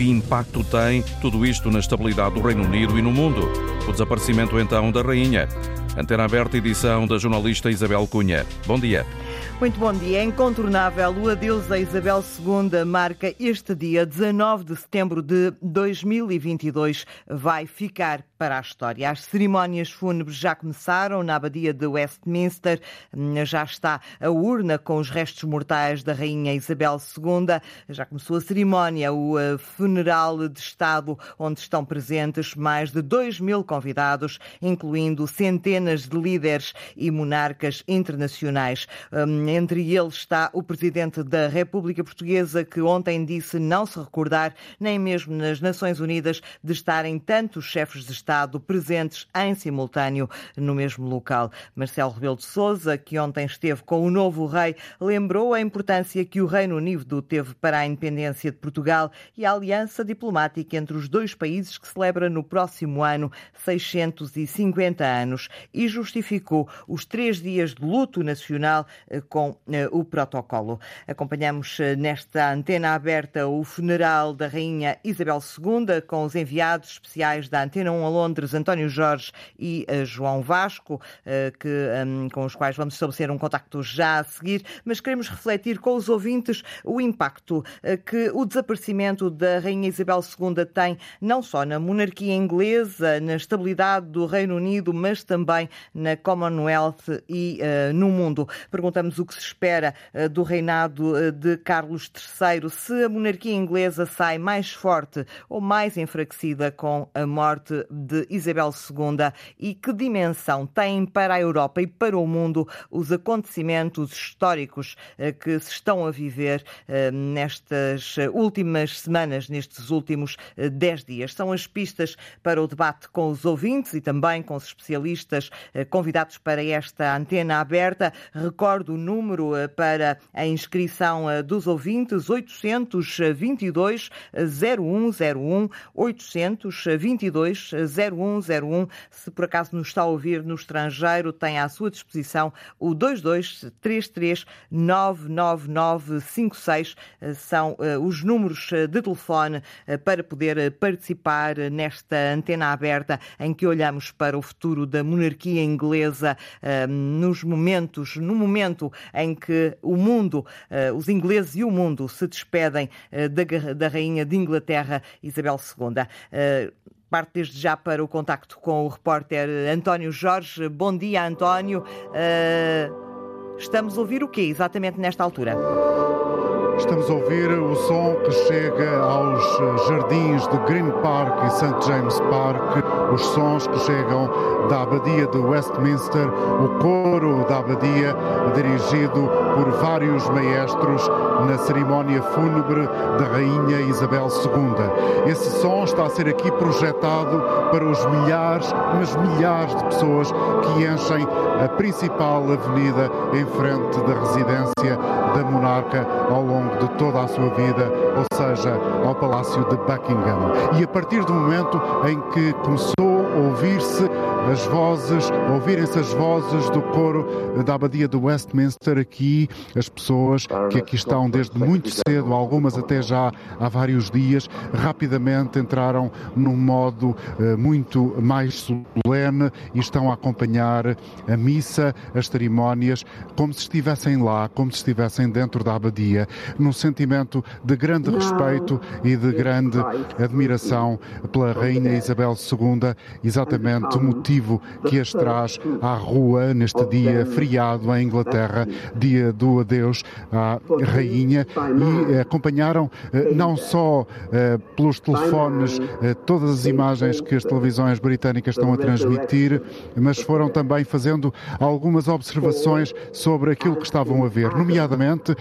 que impacto tem tudo isto na estabilidade do Reino Unido e no mundo? O desaparecimento então da rainha. Antena aberta, edição da jornalista Isabel Cunha. Bom dia. Muito bom dia. É incontornável. O adeus a Isabel II marca este dia, 19 de setembro de 2022. Vai ficar para a história. As cerimónias fúnebres já começaram na abadia de Westminster. Já está a urna com os restos mortais da Rainha Isabel II. Já começou a cerimónia, o eh, funeral de Estado, onde estão presentes mais de 2 mil convidados, incluindo centenas de líderes e monarcas internacionais. Hum, entre eles está o presidente da República Portuguesa, que ontem disse não se recordar, nem mesmo nas Nações Unidas, de estarem tantos chefes de Estado Estado presentes em simultâneo no mesmo local. Marcelo Rebelo de Sousa, que ontem esteve com o novo rei, lembrou a importância que o Reino Unido teve para a independência de Portugal e a aliança diplomática entre os dois países que celebra no próximo ano 650 anos e justificou os três dias de luto nacional eh, com eh, o protocolo. Acompanhamos eh, nesta antena aberta o funeral da Rainha Isabel II com os enviados especiais da Antena 1 Londres, António Jorge e uh, João Vasco, uh, que, um, com os quais vamos estabelecer um contacto já a seguir, mas queremos refletir com os ouvintes o impacto uh, que o desaparecimento da Rainha Isabel II tem não só na monarquia inglesa, na estabilidade do Reino Unido, mas também na Commonwealth e no mundo. Perguntamos o que se espera do reinado de Carlos III, se a monarquia inglesa sai mais forte ou mais enfraquecida com a morte de Isabel II e que dimensão têm para a Europa e para o mundo os acontecimentos históricos eh, que se estão a viver eh, nestas últimas semanas, nestes últimos eh, dez dias. São as pistas para o debate com os ouvintes e também com os especialistas convidados para esta antena aberta. Recordo o número para a inscrição dos ouvintes: 822 0101 822 0101. Se por acaso nos está a ouvir no estrangeiro, tem à sua disposição o 2233 99956. São uh, os números eh, de telefone uh, para poder participar nesta antena aberta em que olhamos para o futuro da monarquia inglesa nos momentos, no momento em que o mundo, os ingleses e o mundo se despedem da, da rainha de Inglaterra, Isabel II. Parte desde já para o contacto com o repórter António Jorge. Bom dia, António. Uh, estamos a ouvir o quê exatamente nesta altura? Estamos a ouvir o som que chega aos jardins de Green Park e St. James Park, os sons que chegam da Abadia de Westminster, o coro da Abadia, dirigido por vários maestros na cerimónia fúnebre da Rainha Isabel II. Esse som está a ser aqui projetado para os milhares, mas milhares de pessoas que enchem a principal avenida em frente da residência da monarca ao longo de toda a sua vida, ou seja, ao Palácio de Buckingham. E a partir do momento em que começou a ouvir-se as vozes, ouvirem-se as vozes do coro da Abadia de Westminster aqui, as pessoas que aqui estão desde muito cedo, algumas até já há vários dias, rapidamente entraram num modo uh, muito mais solene e estão a acompanhar a missa, as cerimónias, como se estivessem lá, como se estivessem dentro da Abadia, num sentimento de grande respeito e de grande admiração pela Rainha Isabel II, exatamente motivo motivo que as traz à rua neste dia feriado em Inglaterra, dia do adeus à rainha, e acompanharam eh, não só eh, pelos telefones eh, todas as imagens que as televisões britânicas estão a transmitir, mas foram também fazendo algumas observações sobre aquilo que estavam a ver, nomeadamente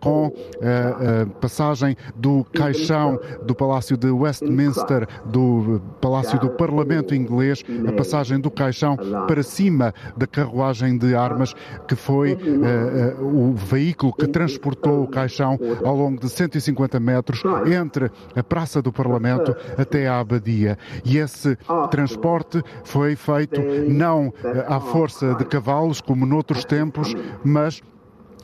com a passagem do caixão do Palácio de Westminster, do Palácio do Parlamento inglês, a passagem passagem do caixão para cima da carruagem de armas, que foi uh, o veículo que transportou o caixão ao longo de 150 metros entre a Praça do Parlamento até a Abadia. E esse transporte foi feito não uh, à força de cavalos, como noutros tempos, mas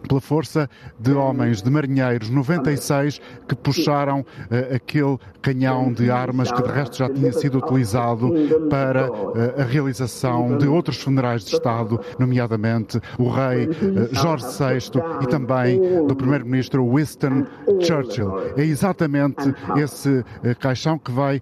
pela força de homens, de marinheiros, 96 que puxaram uh, aquele canhão de armas que de resto já tinha sido utilizado para uh, a realização de outros funerais de Estado, nomeadamente o rei uh, Jorge VI e também do primeiro-ministro Winston Churchill. É exatamente esse caixão que vai,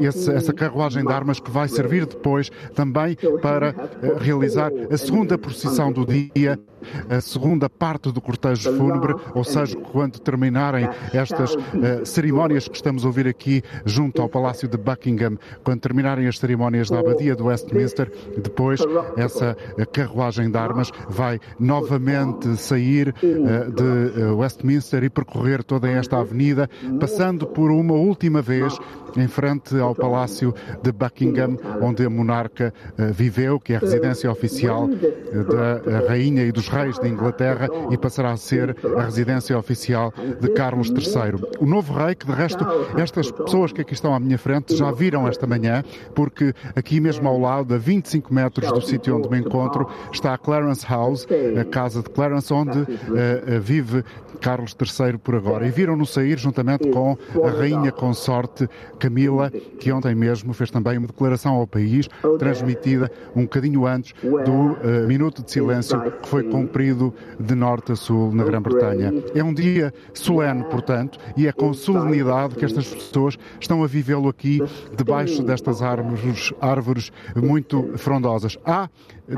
esse, essa carruagem de armas que vai servir depois também para realizar a segunda procissão do dia a segunda parte do cortejo fúnebre, ou seja, quando terminarem estas uh, cerimónias que estamos a ouvir aqui junto ao Palácio de Buckingham, quando terminarem as cerimónias da Abadia de Westminster, depois essa carruagem de armas vai novamente sair uh, de uh, Westminster e percorrer toda esta avenida, passando por uma última vez em frente ao Palácio de Buckingham, onde a monarca viveu, que é a residência oficial da rainha e dos reis de Inglaterra e passará a ser a residência oficial de Carlos III. O novo rei, que de resto estas pessoas que aqui estão à minha frente já viram esta manhã, porque aqui mesmo ao lado, a 25 metros do sítio onde me encontro, está a Clarence House, a casa de Clarence, onde uh, vive Carlos III por agora. E viram-no sair juntamente com a rainha consorte Camila, que ontem mesmo fez também uma declaração ao país, transmitida um bocadinho antes do uh, minuto de silêncio que foi cumprido de norte a sul na Grã-Bretanha. É um dia solene, portanto, e é com solenidade que estas pessoas estão a vivê-lo aqui debaixo destas árvores, árvores muito frondosas. Há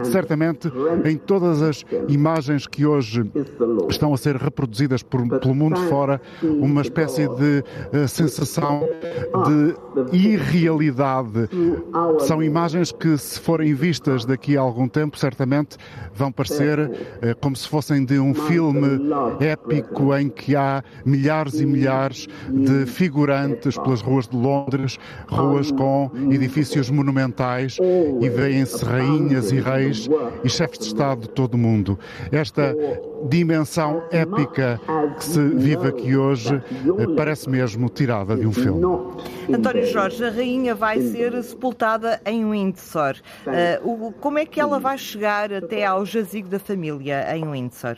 certamente em todas as imagens que hoje estão a ser reproduzidas por, pelo mundo fora, uma espécie de uh, sensação de irrealidade. São imagens que, se forem vistas daqui a algum tempo, certamente vão parecer uh, como se fossem de um filme épico em que há milhares e milhares de figurantes pelas ruas de Londres, ruas com edifícios monumentais e veem-se rainhas e reis reis e chefes de Estado de todo o mundo. Esta dimensão épica que se vive aqui hoje eh, parece mesmo tirada de um filme. António Jorge, a rainha vai ser sepultada em Windsor. Uh, como é que ela vai chegar até ao jazigo da família em Windsor?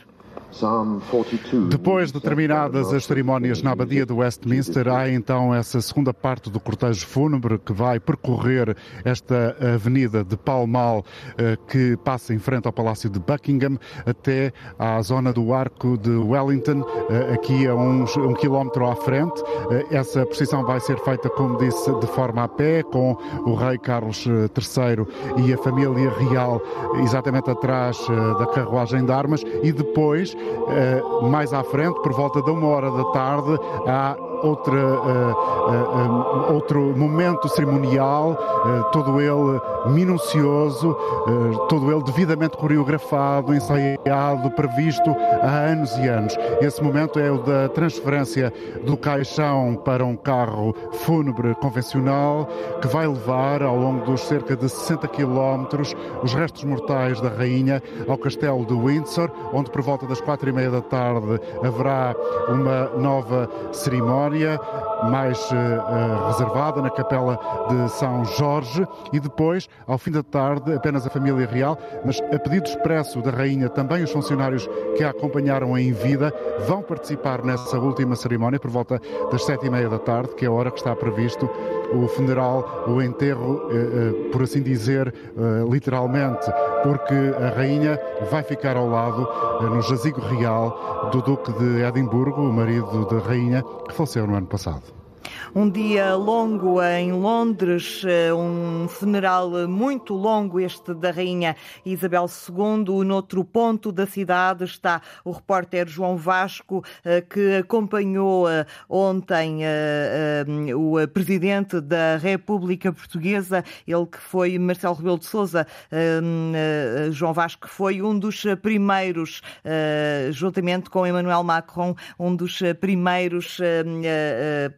Depois de terminadas as cerimónias na Abadia de Westminster, há então essa segunda parte do cortejo fúnebre que vai percorrer esta avenida de Pall Mall eh, que passa em frente ao Palácio de Buckingham até à zona do Arco de Wellington, eh, aqui a uns, um quilómetro à frente. Eh, essa procissão vai ser feita, como disse, de forma a pé, com o rei Carlos III e a família real exatamente atrás da carruagem de armas e depois mais à frente, por volta de uma hora da tarde, há outra, uh, uh, um, outro momento cerimonial, uh, todo ele minucioso, todo ele devidamente coreografado, ensaiado, previsto há anos e anos. Esse momento é o da transferência do caixão para um carro fúnebre convencional que vai levar ao longo dos cerca de 60 quilómetros os restos mortais da rainha ao castelo de Windsor, onde por volta das quatro e meia da tarde haverá uma nova cerimónia mais uh, reservada na Capela de São Jorge. E depois, ao fim da tarde, apenas a família real, mas a pedido expresso da Rainha, também os funcionários que a acompanharam em vida vão participar nessa última cerimónia por volta das sete e meia da tarde, que é a hora que está previsto o funeral, o enterro, uh, uh, por assim dizer, literalmente, porque a Rainha vai ficar ao lado, no jazigo real, do Duque de Edimburgo, o marido da Rainha, que faleceu no ano passado. Um dia longo em Londres, eh, um funeral muito longo, este da Rainha Isabel II. Noutro ponto da cidade está o repórter João Vasco, eh, que acompanhou eh, ontem o presidente da República Portuguesa, ele que foi Marcelo Rebelo de Sousa. João Vasco foi um dos primeiros, juntamente com Emmanuel Macron, um dos primeiros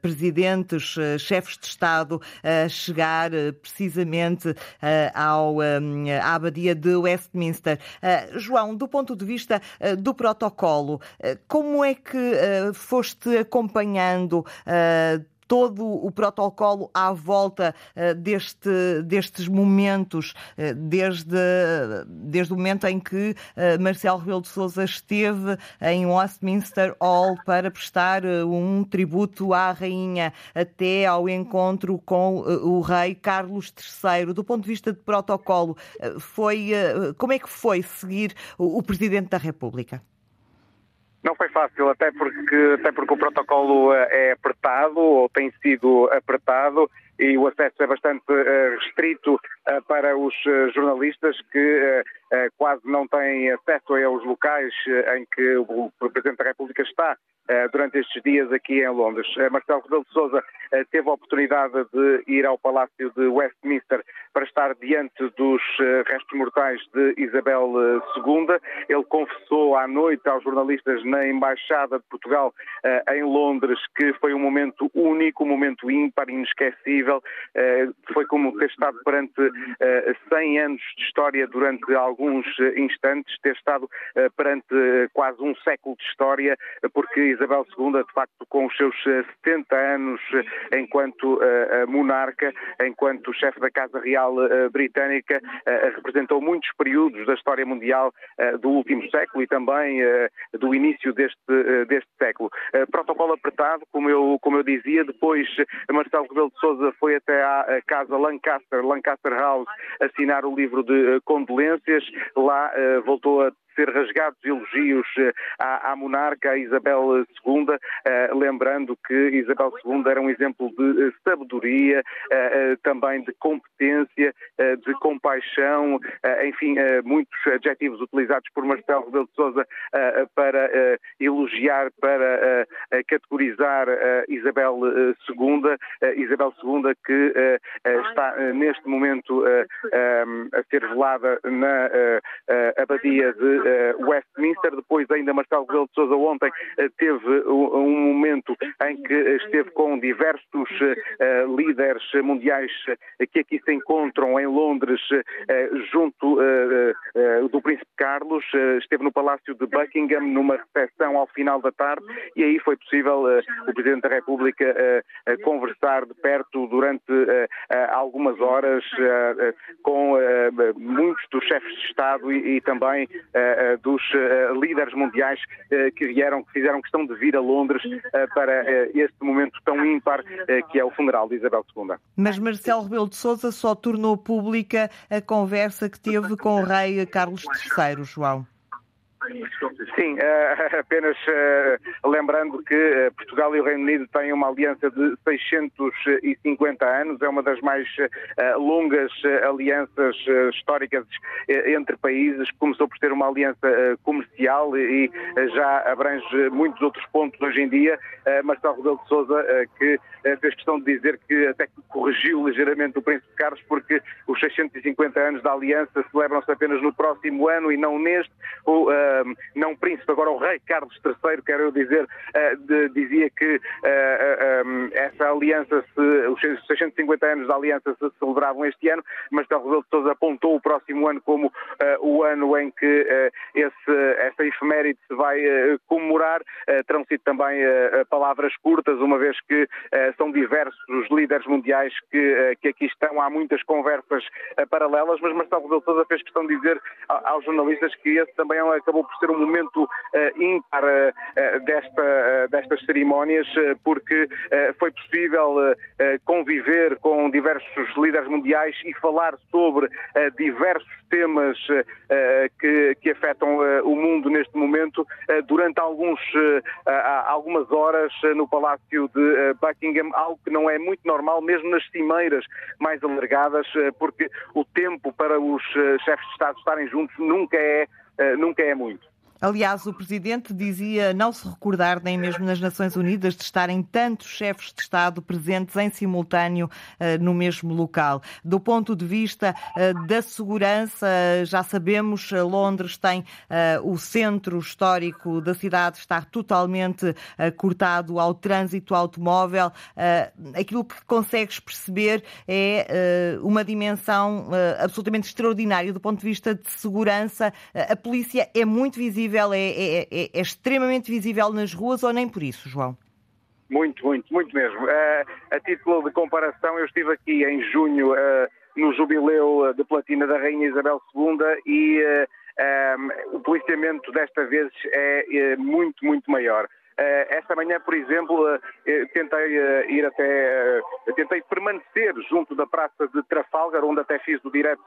presidentes eh, chefes de Estado a chegar eh, precisamente eh, ao, à abadia de Westminster. João, do ponto de vista do protocolo, como é que foste acompanhando todo o protocolo à volta deste, destes momentos, desde, desde o momento em que Marcelo Rebelo de Sousa esteve em Westminster Hall para prestar um tributo à rainha até ao encontro com o rei Carlos III. Do ponto de vista de protocolo, foi como é que foi seguir o Presidente da República? Não foi fácil, até porque, até porque o protocolo eh, é apertado, ou tem sido apertado, e o acesso é bastante uh, restrito uh, para os jornalistas que quase não têm acesso aos locais em que o Presidente da República está durante estes dias aqui em Londres. Marcelo Rebelo de Sousa teve a oportunidade de ir ao Palácio de Westminster para estar diante dos restos mortais de Isabel II. Ele confessou à noite aos jornalistas na Embaixada de Portugal em Londres que foi um momento único, um momento ímpar, inesquecível eh, foi como ter estado perante 100 eh, anos de história durante alguns eh, instantes, ter estado perante quase um século de história, porque Isabel II, de facto, com os seus 70 anos enquanto monarca, enquanto chefe da Casa Real Britânica, representou muitos períodos da história mundial do último século e também do início deste, deste século. Protocolo apertado, como eu, como eu dizia, depois Marcelo Rebelo de Sousa foi até à casa Lancaster, Lancaster House, assinar o livro de eh, condolências. Lá eh, voltou a ser rasgados elogios eh, à, à monarca, à Isabel II, eh, lembrando que Isabel II era um exemplo de eh, sabedoria, também de competência, de compaixão, enfim, muitos adjetivos utilizados por Marcelo Rebelo de Sousa para elogiar, para categorizar Isabel II, Isabel II que está neste momento a ser velada na abadia de Westminster. Depois ainda Marcelo Rebelo de Sousa ontem eh, teve um momento em que esteve com diversos eh, líderes mundiais que aqui se encontram em Londres junto do Príncipe Carlos. Esteve no Palácio de Buckingham numa recepção ao final da tarde e aí foi possível o Presidente da República conversar de perto durante algumas horas com muitos dos chefes de Estado e também eh, dos eh, líderes mundiais eh, que vieram, que fizeram questão de vir a Londres para este momento tão ímpar que é o funeral de Isabel II. Mas Marcelo Rebelo de Sousa só tornou pública a conversa que teve com o rei Carlos III, João. Sim, uh, apenas uh, lembrando que uh, Portugal e o Reino Unido têm uma aliança de 650 anos, é uma das mais longas alianças históricas entre países, começou por ser uma aliança comercial e já abrange muitos outros pontos hoje em dia. Marcelo Rebelo de Sousa, que fez questão de dizer que até corrigiu ligeiramente o Príncipe Carlos, porque os 650 anos da aliança celebram-se apenas no próximo ano e não neste. O, não príncipe, agora o rei Carlos III, quero dizer, uh, de, dizia que uh, eh, um, eh, essa aliança, se, os 650 anos da aliança se celebravam este ano, mas Del Rebelo de Sousa apontou o próximo ano como o ano em que esse, essa efeméride se vai comemorar. terão sido também palavras curtas, uma vez que são diversos os líderes mundiais que, que aqui estão. Há muitas conversas paralelas, mas Marcelo Rebelo de Sousa fez questão de dizer aos jornalistas que esse também acabou por ser um momento uh, ímpar uh, desta, destas cerimónias, porque foi possível conviver com diversos líderes mundiais e falar sobre diversos temas que, que afetam o mundo neste momento durante alguns, algumas horas no Palácio de Buckingham, algo que não é muito normal, mesmo nas cimeiras mais alargadas, porque o tempo para os chefes de Estado estarem juntos nunca é, nunca é muito. Aliás, o presidente dizia não se recordar, nem mesmo nas Nações Unidas, de estarem tantos chefes de Estado presentes em simultâneo uh, no mesmo local. Do ponto de vista uh, da segurança, já sabemos, uh, Londres tem o centro histórico da cidade está totalmente cortado ao trânsito automóvel. aquilo que consegues perceber é uma dimensão absolutamente extraordinária do ponto de vista de segurança. a polícia é muito visível visível, é, é, é, é extremamente visível nas ruas ou nem por isso, João? Muito, muito, muito mesmo. Uh, a título de comparação, eu estive aqui em junho uh, no jubileu de platina da Rainha Isabel II e um, o policiamento desta vez é, é muito, muito maior. Uh, esta manhã, por exemplo, uh, tentei uh, ir até, tentei permanecer junto da Praça de Trafalgar, onde até fiz o direto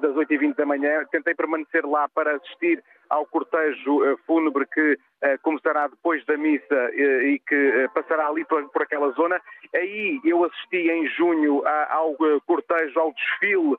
das 8h20 da manhã. Tentei permanecer lá para assistir ao cortejo fúnebre que começará depois da missa e que passará ali por, aquela zona. Aí eu assisti em junho ao cortejo, ao desfile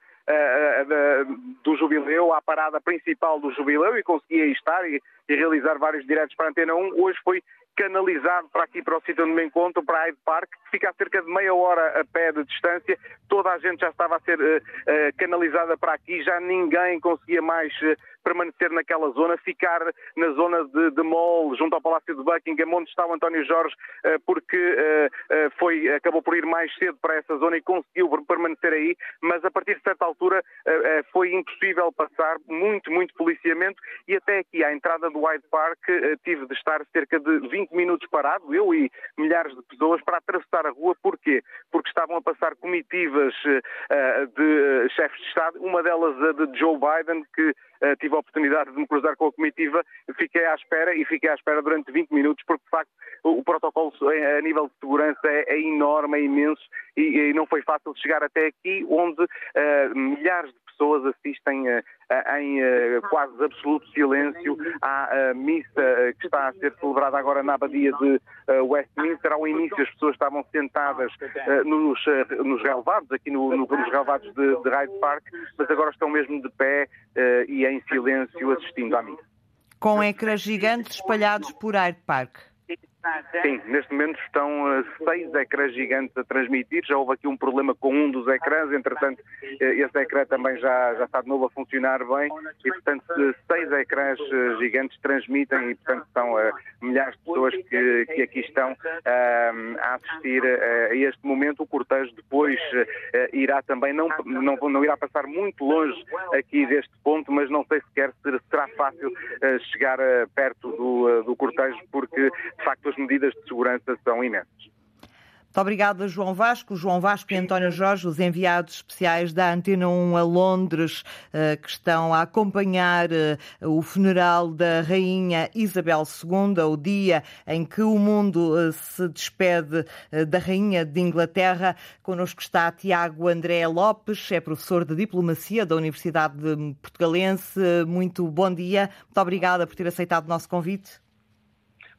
do jubileu, à parada principal do jubileu e conseguia estar e, e, realizar vários diretos para a Antena 1. Hoje foi canalizado para aqui, para o sítio onde me encontro, para Hyde Park, que fica a cerca de meia hora a pé de distância. Toda a gente já estava a ser uh, uh, canalizada para aqui, já ninguém conseguia mais uh, permanecer naquela zona, ficar na zona de, de Mall, junto ao Palácio de Buckingham, onde está o António Jorge, porque foi, acabou por ir mais cedo para essa zona e conseguiu permanecer aí, mas a partir de certa altura foi impossível passar, muito, muito policiamento, e até aqui à entrada do Hyde Park tive de estar cerca de 20 20 minutos parado, eu e milhares de pessoas, para atravessar a rua. Porquê? Porque estavam a passar comitivas uh, de chefes de Estado, uma delas a de Joe Biden, que tive a oportunidade de me cruzar com a comitiva, fiquei à espera e fiquei à espera durante 20 minutos, porque de facto o, protocolo a nível de segurança é, é enorme, é imenso e, não foi fácil chegar até aqui, onde milhares de pessoas assistem uh, em uh, quase absoluto silêncio à missa que está a ser celebrada agora na abadia de Westminster. Ao início as pessoas estavam sentadas nos, nos relevados, aqui no, no, nos relevados de, de Hyde Park, mas agora estão mesmo de pé e em silêncio assistindo à missa. Com ecrãs gigantes espalhados por Hyde Park. Sim, neste momento estão uh, seis ecrãs gigantes a transmitir. Já houve aqui um problema com um dos ecrãs, entretanto, uh, esse ecrã também já, já está de novo a funcionar bem e, portanto, seis ecrãs uh, gigantes transmitem e, portanto, são milhares de pessoas que, que aqui estão a assistir a este momento. O cortejo depois irá também, não, não, não irá passar muito longe aqui deste ponto, mas não sei sequer se será fácil chegar perto do, do cortejo, porque, de facto, as medidas de segurança são imensas. Muito obrigada, João Vasco. João Vasco e António Jorge, os enviados especiais da Antena 1 a Londres, eh, que estão a acompanhar eh, o funeral da Rainha Isabel II, o dia em que o mundo eh, se despede da Rainha de Inglaterra. Connosco está Tiago André Lopes, é professor de Diplomacia da Universidade Portugalense. Muito bom dia. Muito obrigada por ter aceitado o nosso convite.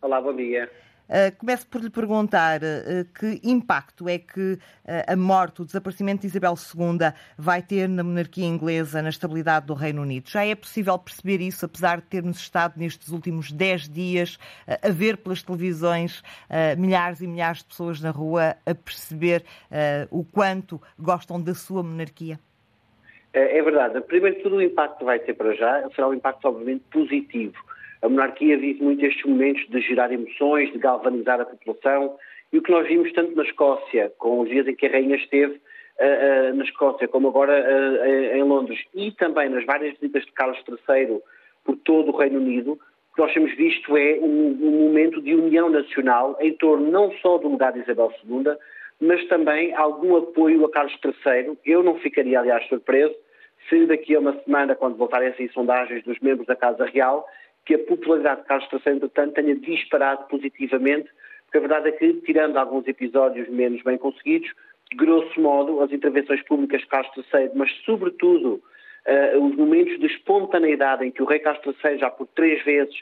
Olá, bom dia. Uh, começo por lhe perguntar uh, que impacto é que uh, a morte, o desaparecimento de Isabel II vai ter na monarquia inglesa, na estabilidade do Reino Unido. Já é possível perceber isso, apesar de termos estado nestes últimos dez dias a ver pelas televisões milhares e milhares de pessoas na rua a perceber o quanto gostam da sua monarquia? É, é verdade. Primeiro tudo, o impacto vai ter para já será um impacto, obviamente, positivo a monarquia vive muito estes momentos de gerar emoções, de galvanizar a população, e o que nós vimos tanto na Escócia, com os dias em que a rainha esteve uh, uh, na Escócia, como agora uh, em Londres, e também nas várias visitas de Carlos III por todo o Reino Unido, o que nós temos visto é um, um momento de união nacional em torno não só do legado de Isabel II, mas também algum apoio a Carlos III. Eu não ficaria, aliás, surpreso se daqui a uma semana, quando voltarem sair sondagens dos membros da Casa Real, que a popularidade de Carlos III, entretanto, tenha disparado positivamente, porque a verdade é que, tirando alguns episódios menos bem conseguidos, grosso modo, as intervenções públicas de Carlos III, mas sobretudo uh, os momentos de espontaneidade em que o rei Carlos III já por três vezes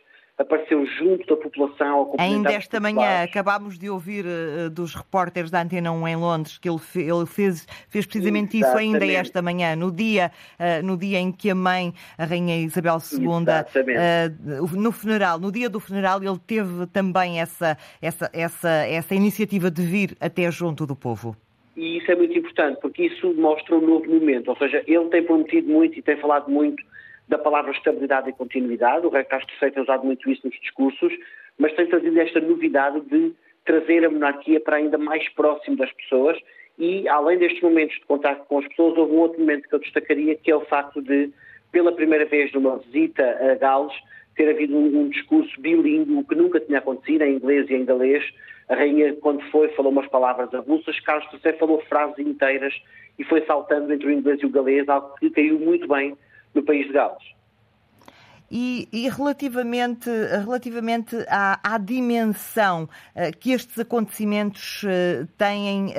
apareceu junto da população. Ainda esta manhã acabámos de ouvir uh, dos repórteres da Antena 1 em Londres que ele, fe ele fez, fez precisamente Exatamente. isso ainda esta manhã, no dia, uh, no dia em que a mãe, a Rainha Isabel II, uh, no funeral, no dia do funeral, ele teve também essa, essa, essa, essa iniciativa de vir até junto do povo. E isso é muito importante, porque isso mostra um novo momento. Ou seja, ele tem prometido muito e tem falado muito da palavra estabilidade e continuidade. O Rei Castro VI tem usado muito isso nos discursos, mas tem trazido esta novidade de trazer a monarquia para ainda mais próximo das pessoas e, além destes momentos de contato com as pessoas, houve um outro momento que eu destacaria, que é o facto de, pela primeira vez numa visita a Gales, ter havido um, um discurso bilíngue, que nunca tinha acontecido, em inglês e em galês. A rainha, quando foi, falou umas palavras avulsas, Carlos III falou frases inteiras e foi saltando entre o inglês e o galês, algo que caiu muito bem no país de Gales. E, e, relativamente, relativamente à, à dimensão uh, que estes acontecimentos uh, têm uh,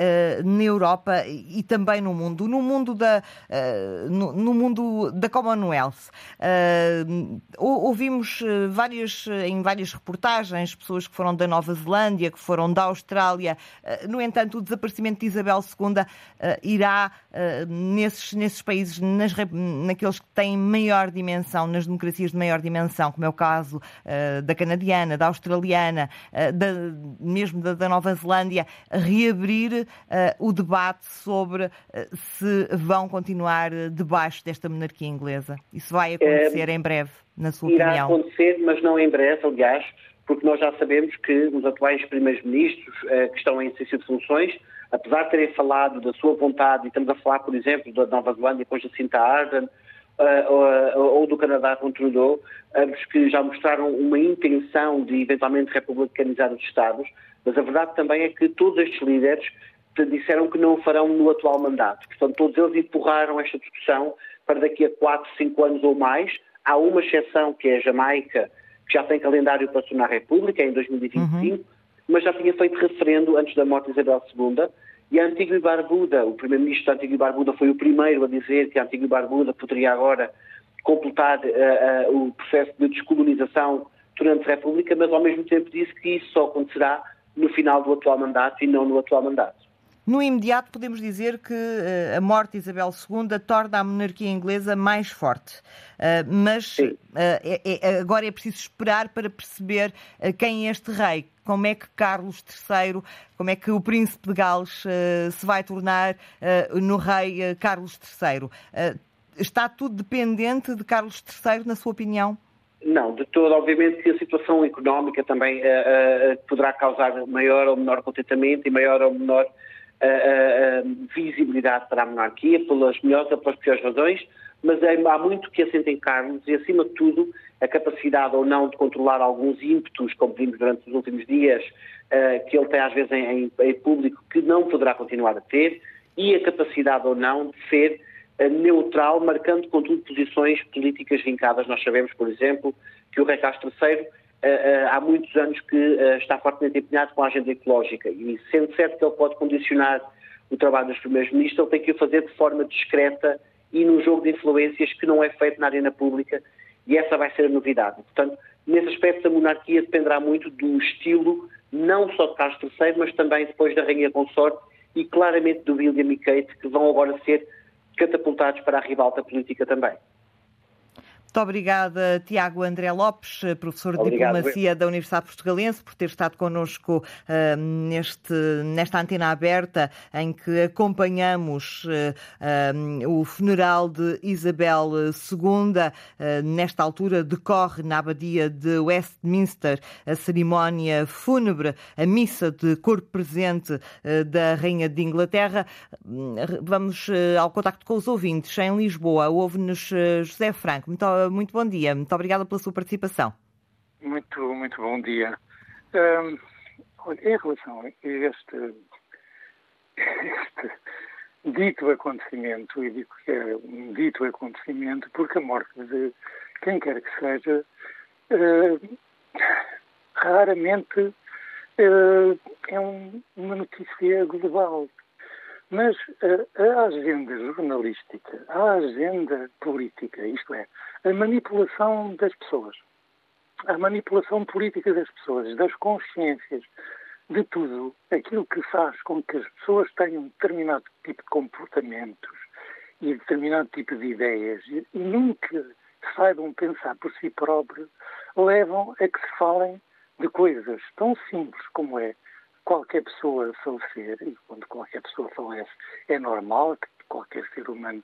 na Europa e, e, também no mundo, no mundo da, no, no, mundo da Commonwealth, ouvimos várias, em várias reportagens pessoas que foram da Nova Zelândia, que foram da Austrália. no entanto, o desaparecimento de Isabel II irá nesses, nesses países, nas, naqueles que têm maior dimensão, nas democracias de maior dimensão, como é o caso uh, da canadiana, da australiana, uh, da, mesmo da, da, Nova Zelândia, reabrir uh, o debate sobre se vão continuar debaixo desta monarquia inglesa. Isso vai acontecer em breve, na sua irá opinião? Irá acontecer, mas não em breve, aliás, porque nós já sabemos que os atuais primeiros-ministros que estão em exercício de funções apesar de terem falado da sua vontade, e estamos a falar, por exemplo, da Nova Zelândia, depois da Cinta Ardern, uh, ou do Canadá com Trudeau, ambos que já mostraram uma intenção de eventualmente republicanizar os Estados, mas a verdade também é que todos estes líderes disseram que não o farão no atual mandato. Portanto, todos eles empurraram esta discussão para daqui a 4, 5 anos ou mais. Há uma exceção, que é a Jamaica, que já tem calendário para se tornar República, em 2025, uhum. mas já tinha feito referendo antes da morte de Isabel II e a Antigua e Barbuda, o primeiro-ministro e Barbuda foi o primeiro a dizer que a Antigua e Barbuda poderia agora completar uh, uh, o processo de descolonização durante a República, mas ao mesmo tempo disse que isso só acontecerá no final do atual mandato e não no atual mandato. No imediato, podemos dizer que uh, a morte de Isabel II torna a monarquia inglesa mais forte. Uh, mas uh, é, é, agora é preciso esperar para perceber quem é este rei. Como é que Carlos III, como é que o príncipe de Gales se vai tornar no rei Carlos III? está tudo dependente de Carlos III, na sua opinião? Não, de todo. Obviamente que a situação económica também poderá causar maior ou menor contentamento e maior ou menor visibilidade para a monarquia, pelas melhores ou pelas piores razões, mas é, há muito que assenta em Carlos e, acima de tudo, a capacidade ou não de controlar alguns ímpetos, como vimos durante os últimos dias, uh, que ele tem às vezes em, em, público, que não poderá continuar a ter, e a capacidade ou não de ser uh, neutral, marcando, contudo, posições políticas vincadas. Nós sabemos, por exemplo, que o Rei Castro III há muitos anos que uh, está fortemente empenhado com a agenda ecológica e sendo certo que ele pode condicionar o trabalho dos primeiros-ministros, ele tem que o fazer de forma discreta e num jogo de influências que não é feito na arena pública e essa vai ser a novidade. Portanto, nesse aspecto a monarquia dependerá muito do estilo, não só de Carlos III, mas também depois da Rainha Consorte e claramente do William e Kate, que vão agora ser catapultados para a ribalta política também. Muito obrigada, Tiago André Lopes, professor de Obrigado, Diplomacia da Universidade Portugalense, por ter estado connosco uh, neste, nesta antena aberta em que acompanhamos uh, uh, o funeral de Isabel II. nesta altura decorre na Abadia de Westminster a cerimónia fúnebre, a missa de corpo presente da Rainha de Inglaterra. Vamos ao contacto com os ouvintes em Lisboa. Ouve-nos José Franco. Muito muito bom dia. Muito obrigada pela sua participação. Muito, muito bom dia. Um, em relação a este, este dito acontecimento, e digo que é um dito acontecimento porque a morte de quem quer que seja uh, raramente uh, é um, uma notícia global. Mas a, agenda jornalística, a agenda política, isto é, a manipulação das pessoas, a manipulação política das pessoas, das consciências, de tudo, aquilo que faz com que as pessoas tenham determinado tipo de comportamentos e determinado tipo de ideias e nunca saibam pensar por si próprios, levam a que se falem de coisas tão simples como é qualquer pessoa falecer, e quando qualquer pessoa falece, é normal que qualquer ser humano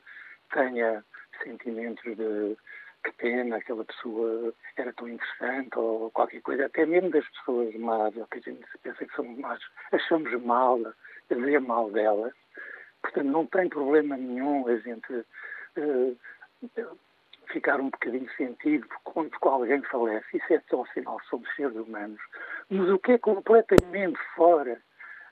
tenha sentimentos de que pena, aquela pessoa era tão interessante, ou qualquer coisa, até mesmo das pessoas más, ou que a gente pensa que são más, achamos mal, dizer mal delas. Portanto, não tem problema nenhum a gente uh, ficar um bocadinho sentido quando alguém falece. Isso é só sinal, somos seres humanos. Mas o que é completamente fora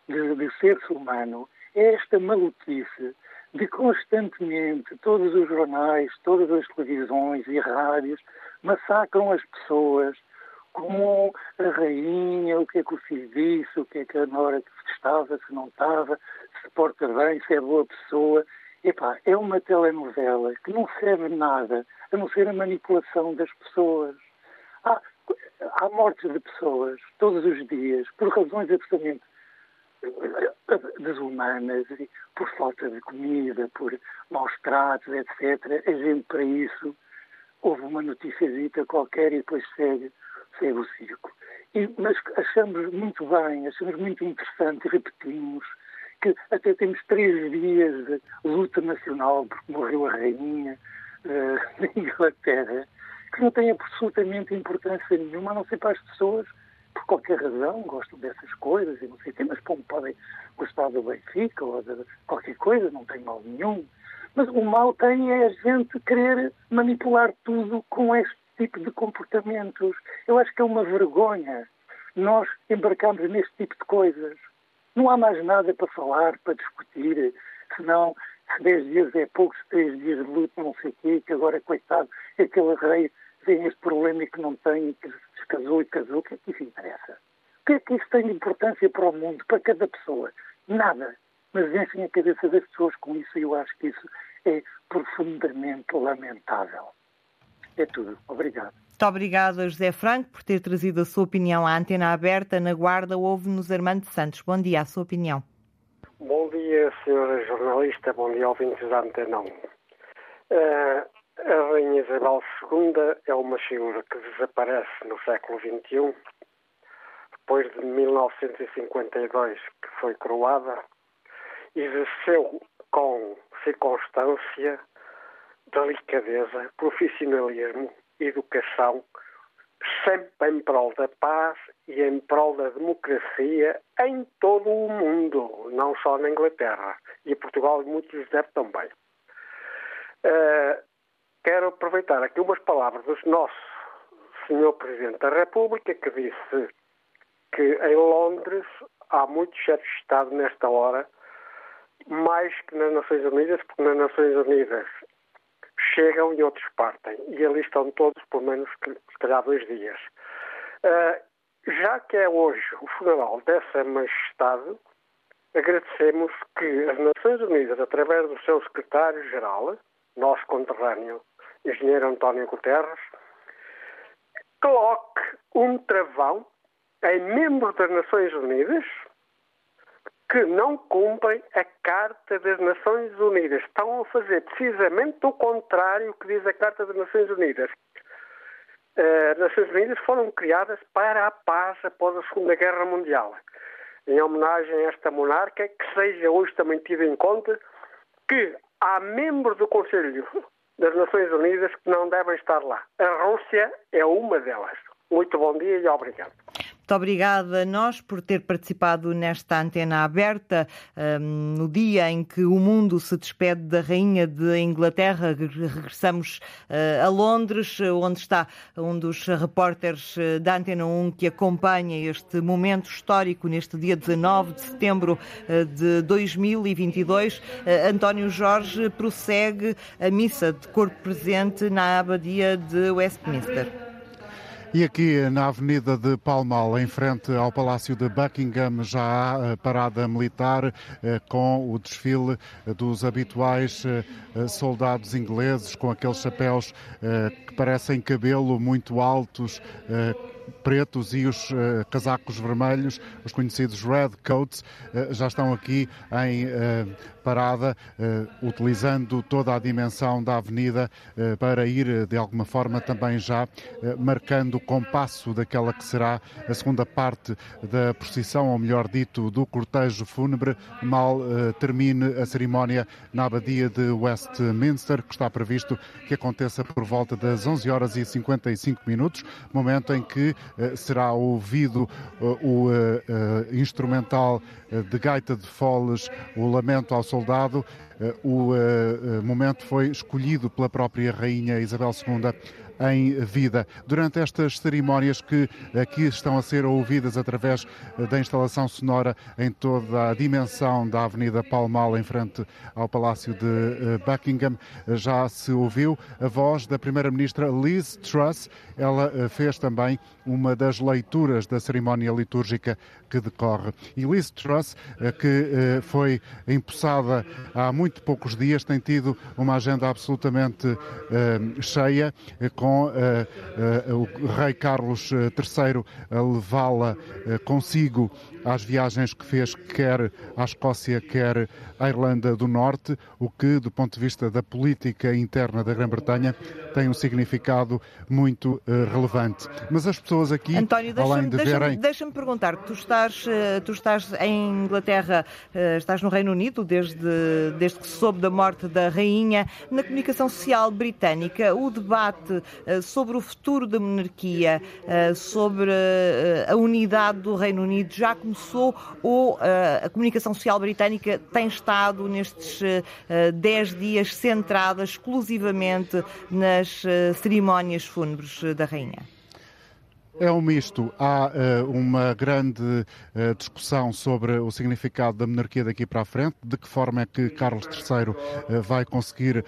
de, de ser-se humano é esta maluquice de constantemente todos os jornais, todas as televisões e rádios massacram as pessoas com a rainha, o que é que o filho disse, o que é que a Nora estava, se não estava, se porta bem, se é boa pessoa. Epá, é uma telenovela que não serve nada a não ser a manipulação das pessoas. Há, há mortes de pessoas todos os dias por razões absolutamente desumanas, por falta de comida, por maus tratos, etc. A gente para isso houve uma notícia dita qualquer e depois segue, segue o circo. E, mas achamos muito bem, achamos muito interessante e repetimos que até temos três dias de luta nacional porque morreu a rainha uh, da Inglaterra, que não tem absolutamente importância nenhuma, a não ser para as pessoas por qualquer razão, gostam dessas coisas e não sei o quê, mas como podem gostar do Benfica ou de qualquer coisa, não tem mal nenhum. Mas o mal tem é a gente querer manipular tudo com este tipo de comportamentos. Eu acho que é uma vergonha nós embarcarmos neste tipo de coisas. Não há mais nada para falar, para discutir, senão se 10 dias é pouco, se 3 dias de luto, não sei o quê, que agora, coitado, aquele rei tem este problema e que não tem, que se casou e casou, o que é que isso interessa? O que é que isso tem de importância para o mundo, para cada pessoa? Nada. Mas enchem a cabeça das pessoas com isso e eu acho que isso é profundamente lamentável. É tudo. Obrigado. Muito obrigada, José Franco, por ter trazido a sua opinião à antena aberta. Na Guarda, ouve-nos Armando Santos. Bom dia, a sua opinião. Bom dia, senhora jornalista. Bom dia, ouvintes da Antena 1. Uh, a Rainha Isabel II é uma figura que desaparece no século XXI, depois de 1952, que foi coroada, exerceu com circunstância, delicadeza, profissionalismo, educação, sempre em prol da paz e em prol da democracia em todo o mundo, não só na Inglaterra. E Portugal muitos deve também. Uh, quero aproveitar aqui umas palavras do nosso senhor Presidente da República, que disse que em Londres há muitos chefes de Estado nesta hora, mais que nas Nações Unidas, porque nas Nações Unidas chegam e outros partem. E ali estão todos, pelo menos, se calhar, dois dias. Uh, já que é hoje o funeral dessa majestade, agradecemos que as Nações Unidas, através do seu secretário-geral, nosso conterrâneo, engenheiro António Guterres, coloque um travão em membros das Nações Unidas que não cumprem a Carta das Nações Unidas. Estão a fazer precisamente o contrário que diz a Carta das Nações Unidas. Eh, as Nações Unidas foram criadas para a paz após a Segunda Guerra Mundial. Em homenagem a esta monarca, que seja hoje também tido em conta que há membros do Conselho das Nações Unidas que não devem estar lá. A Rússia é uma delas. Muito bom dia e obrigado. Muito obrigada a nós por ter participado nesta antena aberta um, no dia em que o mundo se despede da Rainha de Inglaterra. Regressamos uh, a Londres, onde está um dos repórteres uh, da Antena 1 que acompanha este momento histórico neste dia 19 de setembro uh, de 2022. António Jorge prossegue a missa de corpo presente na abadia de Westminster. E aqui na Avenida de Palmal, em frente ao Palácio de Buckingham, já há eh, parada militar eh, com o desfile dos habituais eh, soldados ingleses com aqueles chapéus que parecem cabelo muito altos pretos e os uh, casacos vermelhos, os conhecidos red coats, uh, já estão aqui em uh, parada, utilizando toda a dimensão da avenida para ir, de alguma forma, também já marcando o compasso daquela que será a segunda parte da procissão, ou melhor dito, do cortejo fúnebre, mal termine a cerimónia na abadia de Westminster, que está previsto que aconteça por volta das 11 horas e 55 minutos, momento em que eh, será ouvido eh, o eh, instrumental de gaita de foles, o lamento ao soldado soldado. O momento foi escolhido pela própria Rainha Isabel II em vida. Durante estas cerimónias que aqui estão a ser ouvidas através da instalação sonora em toda a dimensão da Avenida Palmal, em frente ao Palácio de eh, Buckingham, já se ouviu a voz da Primeira-Ministra Liz Truss. Ela eh, fez também uma das leituras da cerimónia litúrgica que decorre. E Liz Truss, eh, que foi empossada há muito poucos dias, tem tido uma agenda absolutamente cheia, com com uh, uh, o rei Carlos III a levá-la consigo às viagens que fez, quer à Escócia, quer à Irlanda do Norte, o que, do ponto de vista da política interna da Grã-Bretanha, tem um significado muito relevante. Mas as pessoas aqui, António, além de deixa verem... Deixa-me perguntar, tu estás, tu estás em Inglaterra, estás no Reino Unido, desde, desde que se soube da morte da rainha. Na comunicação social britânica, o debate sobre o futuro da monarquia, sobre a unidade do Reino Unido, já começou ou a comunicação social britânica tem estado nestes 10 dias centrada exclusivamente na nas eh, cerimónias fúnebres da rainha? É um misto. Há uh, uma grande uh, discussão sobre o significado da monarquia daqui para a frente, de que forma é que Carlos III uh, vai conseguir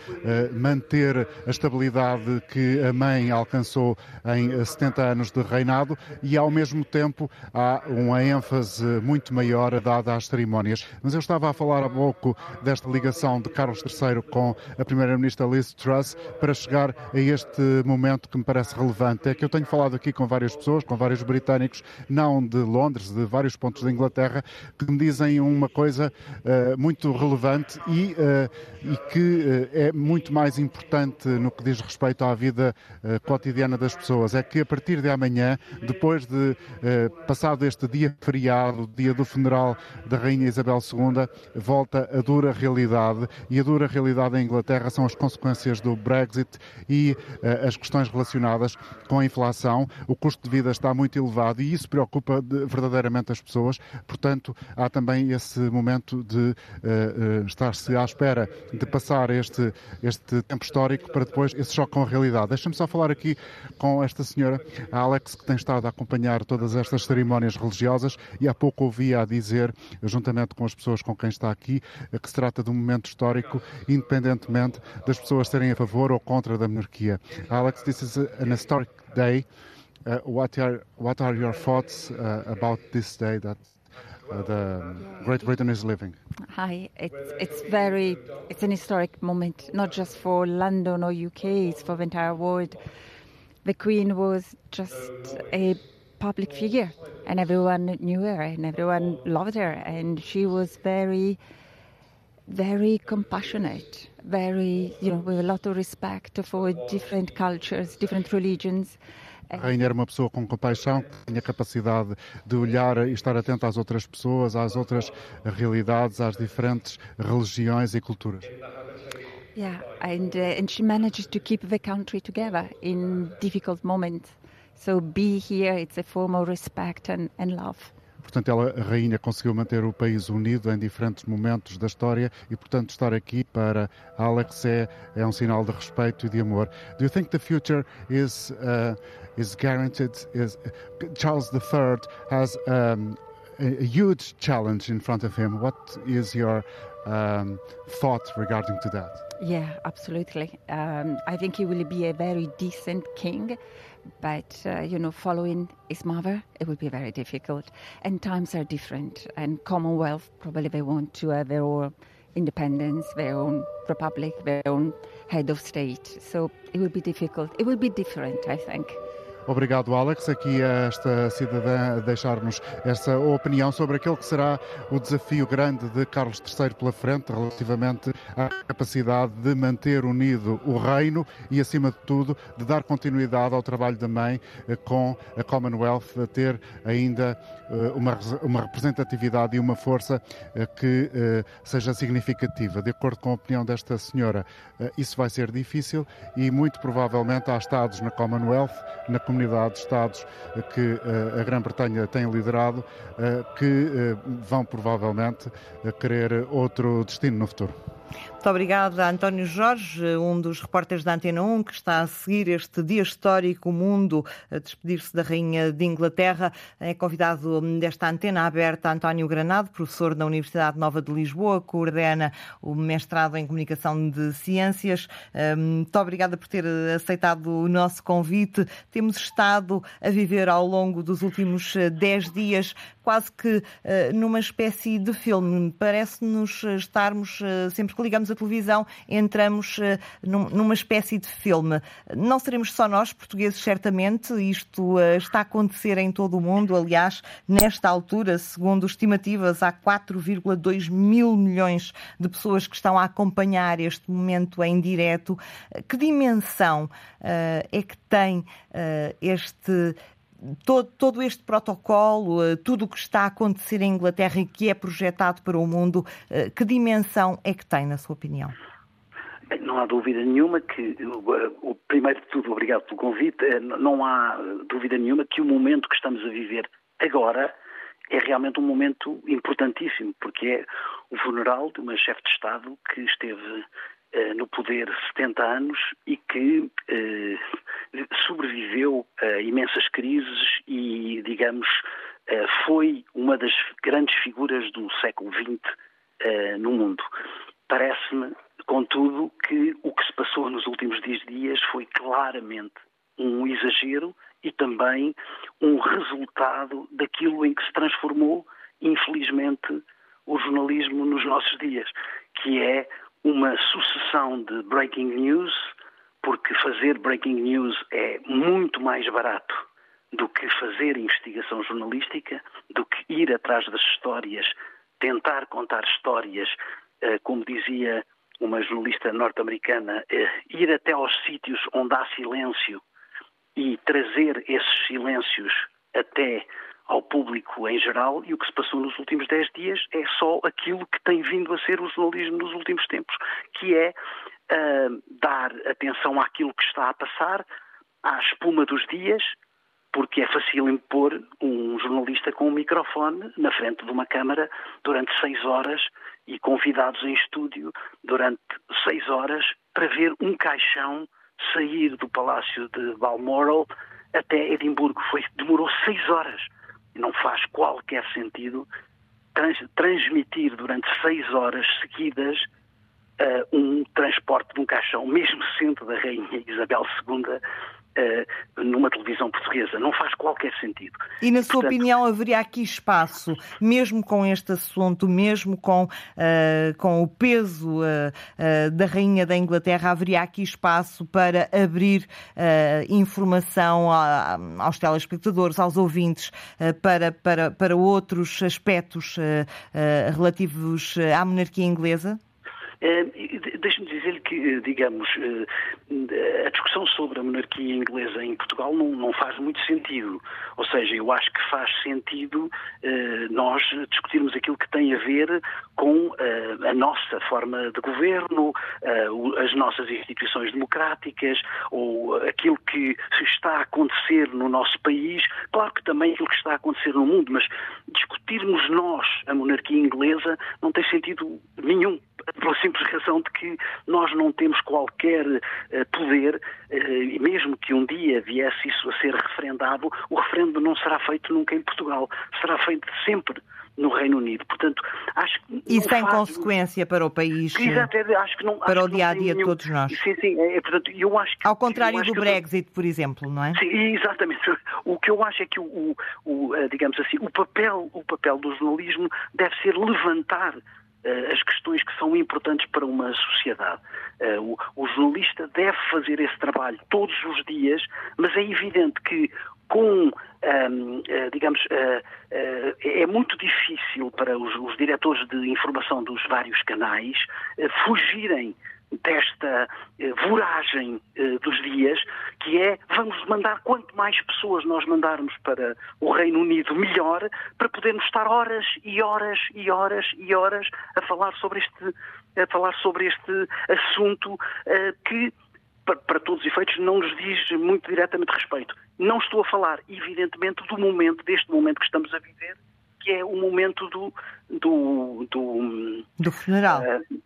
manter a estabilidade que a mãe alcançou em 70 anos de reinado e, ao mesmo tempo, há uma ênfase muito maior dada às cerimónias. Mas eu estava a falar há pouco desta ligação de Carlos III com a primeira-ministra Liz Truss para chegar a este momento que me parece relevante. É que eu tenho falado aqui com várias pessoas, com vários britânicos, não de Londres, de vários pontos da Inglaterra, que me dizem uma coisa uh, muito relevante e, uh, e que uh, é muito mais importante no que diz respeito à vida cotidiana das pessoas. É que a partir de amanhã, depois de passado este dia feriado, dia do funeral da Rainha Isabel II, volta a dura realidade e a dura realidade em Inglaterra são as consequências do Brexit e as questões relacionadas com a inflação, o custo de de vida está muito elevado e isso preocupa verdadeiramente as pessoas. Portanto, há também esse momento de uh, uh, estar-se à espera de passar este, este tempo histórico para depois esse choque com a realidade. Deixa-me só falar aqui com esta senhora, a Alex, que tem estado a acompanhar todas estas cerimónias religiosas e há pouco ouvia a dizer, juntamente com as pessoas com quem está aqui, que se trata de um momento histórico, independentemente das pessoas serem a favor ou contra da monarquia. Alex, this is an historic day. Uh, what are what are your thoughts uh, about this day that uh, the Great Britain is living? Hi, it's it's very it's an historic moment, not just for London or UK, it's for the entire world. The Queen was just a public figure, and everyone knew her, and everyone loved her, and she was very, very compassionate, very you know with a lot of respect for different cultures, different religions. Rainha era uma pessoa com compaixão, que tinha capacidade de olhar e estar atenta às outras pessoas, às outras realidades, às diferentes religiões e culturas. Yeah, and uh, and she managed to keep the country together in difficult moments. So be here, it's a form of respect and, and love. Portanto, ela, a rainha conseguiu manter o país unido em diferentes momentos da história e, portanto, estar aqui para Alex é, é um sinal de respeito e de amor. Do you think the future is uh, is guaranteed? Is Charles III has um, a, huge challenge in front of him. What is your um, thought regarding to that? Yeah, absolutely. Um, I think he will be a very decent king. But uh, you know, following mother, it would be very difficult. And times are different, and Commonwealth probably they want to have their own independence, their own republic, their own head of state. So it will be difficult. It will be different, I think. Obrigado, Alex, aqui a esta cidadã a deixar-nos essa opinião sobre aquele que será o desafio grande de Carlos III pela frente, relativamente à capacidade de manter unido o reino e, acima de tudo, de dar continuidade ao trabalho da mãe eh, com a Commonwealth, a ter ainda eh, uma, uma representatividade e uma força eh, que seja significativa. De acordo com a opinião desta senhora, isso vai ser difícil e, muito provavelmente, há Estados na Commonwealth, na comunidade de Estados que a Grã-Bretanha tem liderado, que vão provavelmente querer outro destino no futuro. Muito obrigada, António Jorge, um dos repórteres da Antena 1, que está a seguir este dia histórico, o mundo, a despedir-se da Rainha de Inglaterra. É convidado desta antena aberta António Granado, professor da Universidade Nova de Lisboa, coordena o mestrado em Comunicação de Ciências. Hum, muito obrigada por ter aceitado o nosso convite. Temos estado a viver ao longo dos últimos eh, dez dias quase que eh, numa espécie de filme. Parece-nos estarmos eh, sempre que ligamos a televisão, entramos num, numa espécie de filme. Não seremos só nós, portugueses, certamente. Isto uh, está a acontecer em todo o mundo. Aliás, nesta altura, segundo estimativas, há 4,2 mil milhões de pessoas que estão a acompanhar este momento em direto. Que dimensão uh, é que tem este todo, todo este protocolo, eh, tudo o que está a acontecer em Inglaterra e que é projetado para o mundo, eh, que dimensão é que tem, na sua opinião? Não há dúvida nenhuma que, primeiro de tudo, obrigado pelo convite, eh, não há dúvida nenhuma que o momento que estamos a viver agora é realmente um momento importantíssimo, porque é o funeral de uma chefe de Estado que esteve no poder 70 anos e que eh, sobreviveu a imensas crises e, digamos, eh, foi uma das grandes figuras do século XX no mundo. Parece-me, contudo, que o que se passou nos últimos 10 dias foi claramente um exagero e também um resultado daquilo em que se transformou, infelizmente, o jornalismo nos nossos dias, que é uma sucessão de breaking news, porque fazer breaking news é muito mais barato do que fazer investigação jornalística, do que ir atrás das histórias, tentar contar histórias, eh, como dizia uma jornalista norte-americana, eh, ir até aos sítios onde há silêncio e trazer esses silêncios até ao público em geral e o que se passou nos últimos dez dias é só aquilo que tem vindo a ser o jornalismo nos últimos tempos, que é uh, dar atenção àquilo que está a passar, à espuma dos dias, porque é fácil impor um jornalista com um microfone na frente de uma câmara durante seis horas e convidados em estúdio durante seis horas para ver um caixão sair do Palácio de Balmoral até Edimburgo. Foi, demorou seis horas não faz qualquer sentido trans, transmitir durante seis horas seguidas uh, um transporte de um caixão, mesmo sendo da Rainha Isabel II, uh, numa televisão portuguesa. Não faz qualquer sentido. E, na sua Portanto, opinião, haveria aqui espaço, mesmo com este assunto, mesmo com, uh, com o peso uh, da Rainha da Inglaterra, haveria aqui espaço para abrir informação a, aos telespectadores, aos ouvintes, para, para, para outros aspectos relativos à monarquia inglesa? Eh, deixe-me dizer-lhe que, eh, digamos, eh, a discussão sobre a monarquia inglesa em Portugal não, não faz muito sentido. Ou seja, eu acho que faz sentido nós discutirmos aquilo que tem a ver com a nossa forma de governo, as nossas instituições democráticas, ou aquilo que está a acontecer no nosso país. Claro que também aquilo que está a acontecer no mundo, mas discutirmos nós a monarquia inglesa não tem sentido nenhum pela simples razão de que nós não temos qualquer uh, poder, uh, e mesmo que um dia viesse isso a ser referendado, o referendo não será feito nunca em Portugal, será feito sempre no Reino Unido. Portanto, acho que. Isso tem faz... consequência para o país. Exato, é, acho que não. Para o dia a dia de todos nós. Sim, sim. É, portanto, eu acho que, Ao contrário do Brexit, por exemplo, não é? Sim, exatamente. O que eu acho é que o, o, o eh, digamos assim, o papel, o papel do jornalismo deve ser levantar as questões que são importantes para uma sociedade. Uh, o, o jornalista deve fazer esse trabalho todos os dias, mas é evidente que com, ehm, uh, eh, digamos, uh, uh, é muito difícil para os, os, diretores de informação dos vários canais fugirem desta eh, voragem eh, dos dias, que é vamos mandar quanto mais pessoas nós mandarmos para o Reino Unido, melhor, para podermos estar horas e horas e horas e horas a falar sobre este, a falar sobre este assunto eh, que para, para todos os efeitos, não nos diz muito diretamente respeito. Não estou a falar, evidentemente, do momento, deste momento que estamos a viver, que é o momento do. do, do, do funeral. Uh,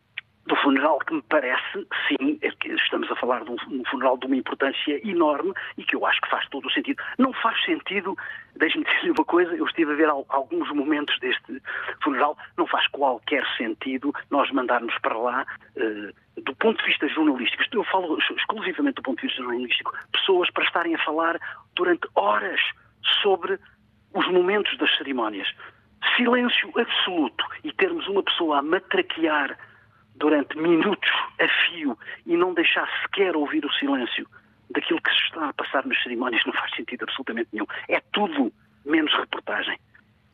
do funeral que me parece, sim, é que estamos a falar de um, um, funeral de uma importância enorme e que eu acho que faz todo o sentido. Não faz sentido, deixe-me dizer uma coisa, eu estive a ver alguns momentos deste funeral, não faz qualquer sentido nós mandarmos para lá, uh, do ponto de vista jornalístico, eu falo exclusivamente do ponto de vista jornalístico, pessoas para estarem a falar durante horas sobre os momentos das cerimónias. Silêncio absoluto e termos uma pessoa a matraquear durante minutos a fio e não deixar sequer ouvir o silêncio daquilo que se está a passar nas cerimónias não faz sentido absolutamente nenhum. É tudo menos reportagem.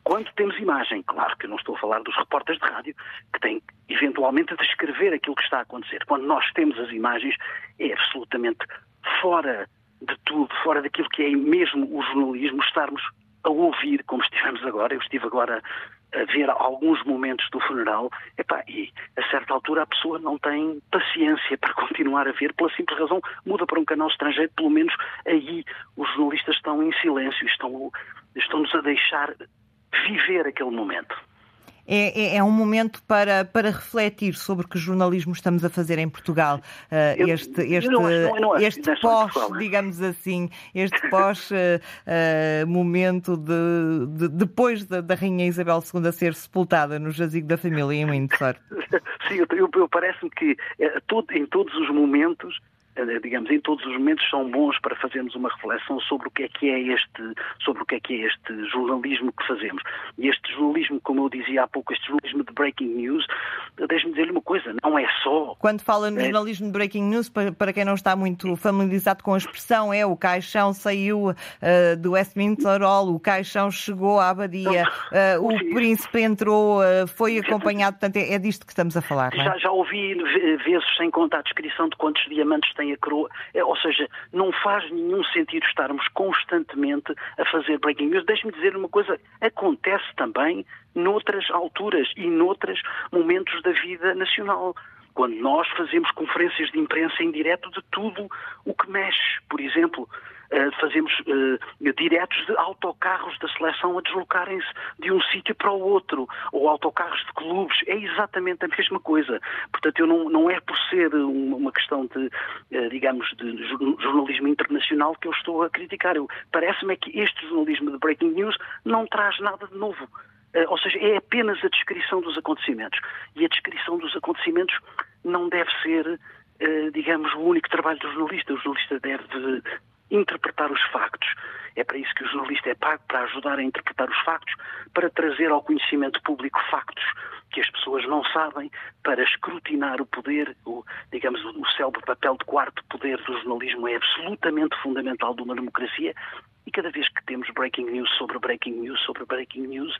Quando temos imagem, claro que eu não estou a falar dos repórteres de rádio, que têm eventualmente a descrever aquilo que está a acontecer. Quando nós temos as imagens, é absolutamente fora de tudo, fora daquilo que é mesmo o jornalismo, estarmos a ouvir, como estivemos agora. Eu estive agora a ver alguns momentos do funeral, epá, e a certa altura a pessoa não tem paciência para continuar a ver, pela simples razão, muda para um canal estrangeiro, pelo menos aí os jornalistas estão em silêncio, estão, estão-nos a deixar viver aquele momento é, é, é, um momento para, para refletir sobre que jornalismo estamos a fazer em Portugal. Uh, este este, não acho, não acho, este pós, digamos assim, este pós uh, uh, momento de, de depois da, da, Rainha Isabel II ser sepultada no jazigo da família em Windsor. Sim, eu, eu, eu parece-me que todo, em todos os momentos eh, digamos, em todos os momentos são bons para fazermos uma reflexão sobre o que é que é este, sobre o que é que é este jornalismo que fazemos. E este jornalismo, como eu dizia há pouco, este jornalismo de breaking news, deixe-me dizer-lhe uma coisa, não é só. Quando fala no é... jornalismo de breaking news, para, quem não está muito familiarizado com a expressão, é o caixão saiu uh, do Westminster Hall, o caixão chegou à abadia, uh, o príncipe entrou, uh, foi acompanhado, portanto é, é, disto que estamos a falar. Já, é? já ouvi vezes sem contar a descrição de quantos diamantes tem a coroa. É, ou seja, não faz nenhum sentido estarmos constantemente a fazer breaking news. Deixe-me dizer uma coisa, acontece também noutras alturas e noutros momentos da vida nacional quando nós fazemos conferências de imprensa em direto de tudo o que mexe. Por exemplo, fazemos uh, diretos de autocarros da seleção a deslocarem-se de um sítio para o outro, ou autocarros de clubes, é exatamente a mesma coisa. Portanto, eu não, não é por ser uma questão de, uh, digamos, de jornalismo internacional que eu estou a criticar. Parece-me é que este jornalismo de breaking news não traz nada de novo. Ou seja, é apenas a descrição dos acontecimentos. E a descrição dos acontecimentos não deve ser, digamos, o único trabalho do jornalista. O jornalista deve interpretar os factos. É para isso que o jornalista é pago, para ajudar a interpretar os factos, para trazer ao conhecimento público factos que as pessoas não sabem, para escrutinar o poder, o, digamos, o célebre papel de quarto poder do jornalismo é absolutamente fundamental de uma democracia e cada vez que temos breaking news sobre breaking news sobre breaking news,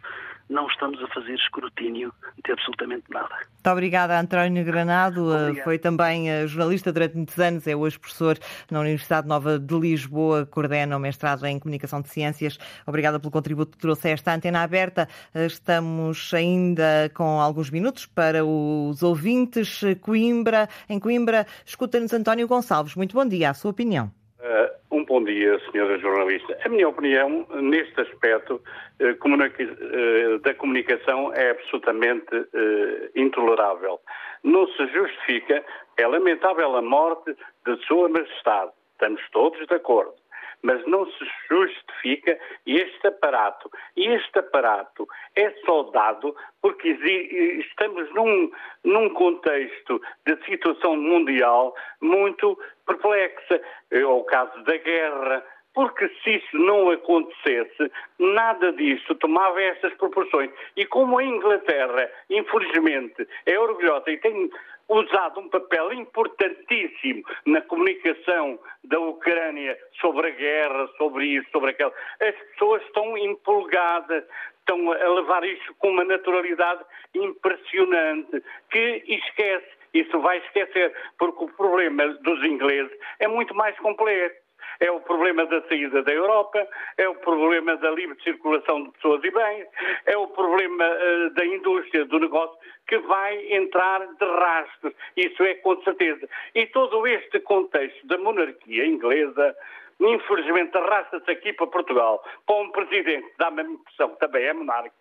não estamos a fazer escrutínio de absolutamente nada. Muito obrigada, António Granado. Obrigado. Foi também eh, jornalista durante muitos anos, é hoje professor na Universidade Nova de Lisboa, coordena o mestrado em Comunicação de Ciências. Obrigada pelo contributo que trouxe a esta antena aberta. Eh, estamos ainda com alguns minutos para os ouvintes. Coimbra, em Coimbra, escuta-nos António Gonçalves. Muito bom dia, a sua opinião. Uh, um bom dia, senhora jornalista. A minha opinião, neste aspecto uh, da comunicação, é absolutamente uh, intolerável. Não se justifica, é lamentável a morte de Sua Majestade. Estamos todos de acordo mas não se justifica este aparato. E este aparato é só dado porque estamos num, num contexto de situação mundial muito perplexa. É o caso da guerra, porque se isso não acontecesse, nada disto tomava estas proporções. E como a Inglaterra, infelizmente, é orgulhosa e tem usado um papel importantíssimo na comunicação da Ucrânia sobre a guerra, sobre isso, sobre aquilo. As pessoas estão empolgadas, estão a levar isto com uma naturalidade impressionante, que esquece, isso vai esquecer, porque o problema dos ingleses é muito mais complexo. É o problema da saída da Europa, é o problema da livre circulação de pessoas e bens, é o problema uh, da indústria, do negócio, que vai entrar de rastro. Isso é com certeza. E todo este contexto da monarquia inglesa, infelizmente, arrasta-se aqui para Portugal, para um presidente, dá-me a impressão que também é monárquico,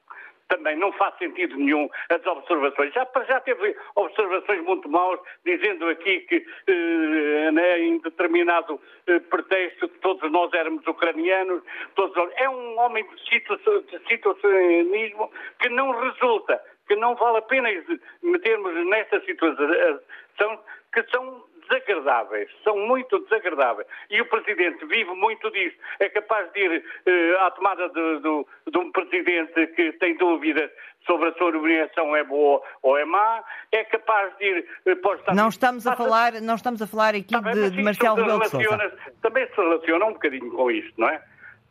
também não faz sentido nenhum as observações. Já, já teve observações muito maus, dizendo aqui que eh, né, em determinado eh, pretexto todos nós éramos ucranianos, todos, é um homem de situacionismo que não resulta, que não vale a pena metermos nesta situação que são desagradáveis, são muito desagradáveis. E o Presidente vive muito disso. É capaz de ir eh, à tomada de, de, de, um Presidente que tem dúvidas sobre a sua nomeação é boa ou é má, é capaz de ir eh, para Não estamos a falar, não estamos a falar aqui tá de, de Marcelo Rebelo de Sousa. Também se relaciona um bocadinho com isto, não é?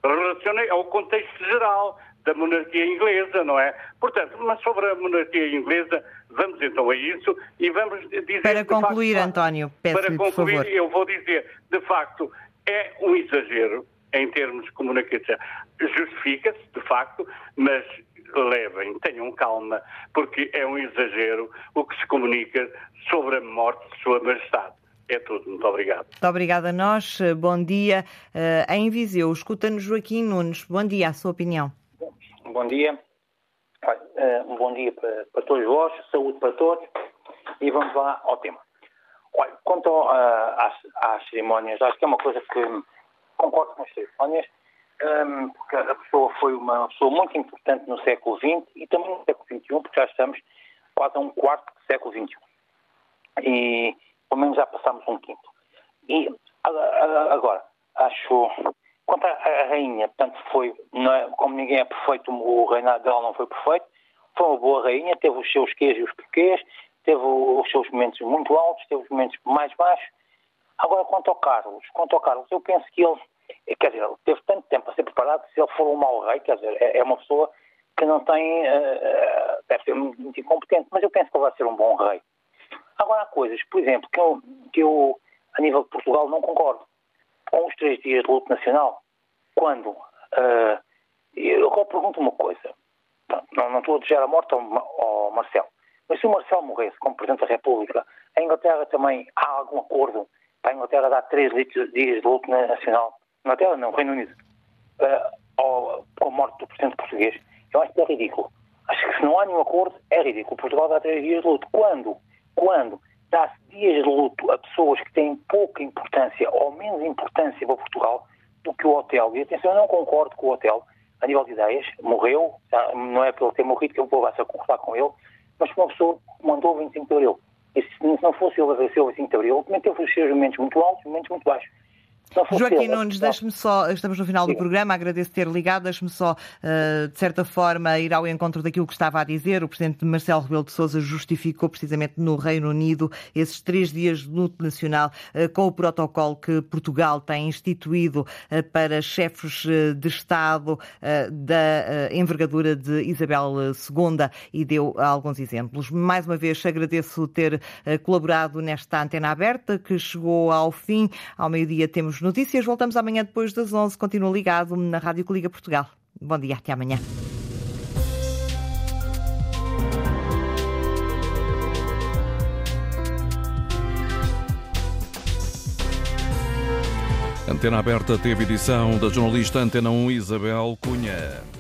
Relaciona ao contexto geral da monarquia inglesa, não é? Portanto, mas sobre a monarquia inglesa, vamos então a isso e vamos dizer... Para concluir, facto, António, peço Para concluir, eu vou dizer, de facto, é um exagero em termos de comunicação. Justifica-se, de facto, mas levem, tenham calma, porque é um exagero o que se comunica sobre a morte de Sua Majestade. É tudo. Muito obrigado. Muito obrigada a nós. Bom dia. Uh, em Viseu, escuta-nos Joaquim Nunes. Bom dia, a sua opinião. Bom dia. Eh, um bom dia para, para todos vós, saúde para todos e vamos lá ao tema. Olha, quanto uh, às, às, cerimónias, acho que é uma coisa que concordo com as cerimónias, um, ehm, porque a pessoa foi uma pessoa muito importante no século XX e também no século XXI, porque já estamos quase a um quarto do século XXI. E pelo menos já passamos um quinto. E agora, acho Quanto à rainha, portanto, foi, é, como ninguém é perfeito, o reinado dela não foi perfeito, foi uma boa rainha, teve os seus quês e os porquês, teve os seus momentos muito altos, teve os momentos mais baixos. Agora, quanto ao Carlos, quanto ao Carlos, eu penso que ele, quer dizer, ele teve tanto tempo a ser preparado, se ele for um mau rei, quer dizer, é, é uma pessoa que não tem, uh, deve ser muito incompetente, mas eu penso que ele vai ser um bom rei. Agora, há coisas, por exemplo, que eu, que eu a nível de Portugal, não concordo com os três dias de luto nacional, quando uh, eu agora pergunto uma coisa, não, não estou a desejar a morte ao, ao mas se o Marcelo morresse como Presidente da República, a Inglaterra também há algum acordo para a Inglaterra dar três dias de luto nacional? Inglaterra não, Reino Unido. Uh, com a morte do Presidente português. Eu acho que é ridículo. Acho que se não há nenhum acordo, é ridículo. Portugal dá três dias de luto. Quando? Quando dá-se dias de luto a pessoas que têm pouca importância ou menos importância para Portugal do que o hotel. E atenção, eu não concordo com o hotel a nível de ideias. Morreu, não é pelo ter morrido que eu vou a concordar com ele, mas uma pessoa que mandou o 25 de Abril. E se não fosse ele a vencer o 25 de Abril, também teve os seus momentos muito altos e momentos muito baixos. Joaquim Nunes, deixe-me só, estamos no final do programa, agradeço ter ligado, deixe-me só, uh, de certa forma, ir ao encontro daquilo que estava a dizer. O presidente Marcelo Rebelo de Sousa justificou precisamente no Reino Unido esses três dias de luto nacional uh, com o protocolo que Portugal tem instituído uh, para chefes de Estado da envergadura de Isabel II e deu alguns exemplos. Mais uma vez agradeço ter colaborado nesta antena aberta que chegou ao fim. Ao meio-dia notícias. Voltamos amanhã depois das 11. Continua ligado na Rádio Coliga Portugal. Bom dia, até amanhã. Antena Aberta teve edição da jornalista Antena 1 Isabel Cunha.